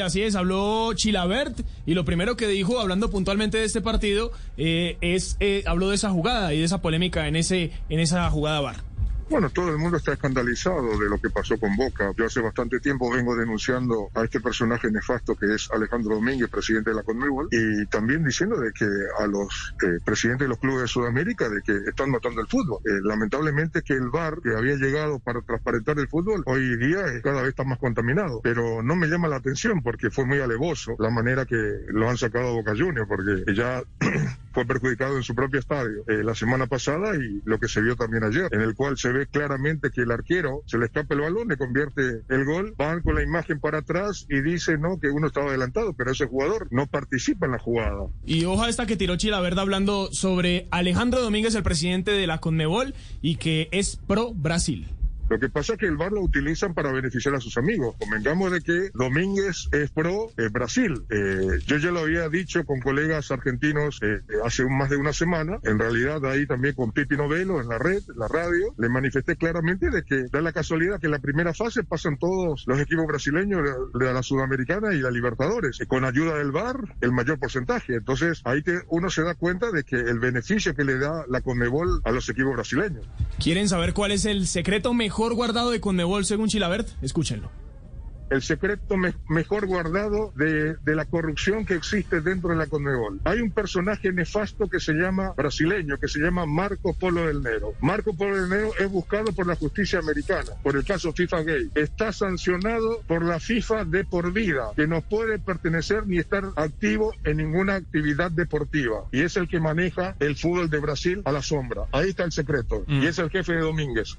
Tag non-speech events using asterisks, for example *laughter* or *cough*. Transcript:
Así es, habló Chilabert y lo primero que dijo, hablando puntualmente de este partido, eh, es eh, habló de esa jugada y de esa polémica en ese en esa jugada bar. Bueno, todo el mundo está escandalizado de lo que pasó con Boca. Yo hace bastante tiempo vengo denunciando a este personaje nefasto que es Alejandro Domínguez, presidente de la Conmebol, y también diciendo de que a los eh, presidentes de los clubes de Sudamérica de que están matando el fútbol. Eh, lamentablemente que el VAR que había llegado para transparentar el fútbol hoy día es cada vez está más contaminado, pero no me llama la atención porque fue muy alevoso la manera que lo han sacado a Boca Juniors porque ya *clears throat* fue perjudicado en su propio estadio eh, la semana pasada y lo que se vio también ayer, en el cual se ve claramente que el arquero se le escapa el balón, le convierte el gol, van con la imagen para atrás y dice no que uno estaba adelantado, pero ese jugador no participa en la jugada. Y hoja esta que tiró Chilaverde hablando sobre Alejandro Domínguez, el presidente de la Conmebol, y que es pro Brasil. Lo que pasa es que el VAR lo utilizan para beneficiar a sus amigos. Convengamos de que Domínguez es pro eh, Brasil. Eh, yo ya lo había dicho con colegas argentinos eh, hace más de una semana. En realidad ahí también con Pipi Novelo en la red, la radio, le manifesté claramente de que da la casualidad que en la primera fase pasan todos los equipos brasileños de, la Sudamericana y la Libertadores. con ayuda del VAR, el mayor porcentaje. Entonces ahí que uno se da cuenta de que el beneficio que le da la Conmebol a los equipos brasileños. ¿Quieren saber cuál es el secreto mejor? Mejor guardado de Conmebol según Chilabert? Escúchenlo el secreto mejor guardado de, de, la corrupción que existe dentro de la Conmebol. Hay un personaje nefasto que se llama brasileño, que se llama Marco Polo del Nero. Marco Polo del Nero es buscado por la justicia americana, por el caso FIFA Gay. Está sancionado por la FIFA de por vida, que no puede pertenecer ni estar activo en ninguna actividad deportiva. Y es el que maneja el fútbol de Brasil a la sombra. Ahí está el secreto. Mm. Y es el jefe de Domínguez.